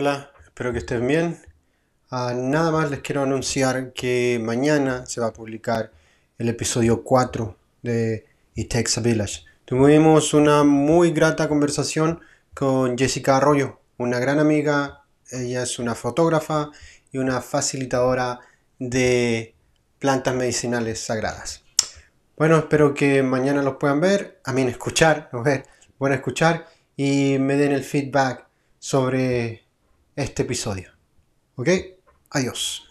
Hola, espero que estén bien. Ah, nada más les quiero anunciar que mañana se va a publicar el episodio 4 de It Takes a Village. Tuvimos una muy grata conversación con Jessica Arroyo, una gran amiga. Ella es una fotógrafa y una facilitadora de plantas medicinales sagradas. Bueno, espero que mañana los puedan ver, a mí escuchar, a ver, puedan escuchar y me den el feedback sobre este episodio. ¿Ok? Adiós.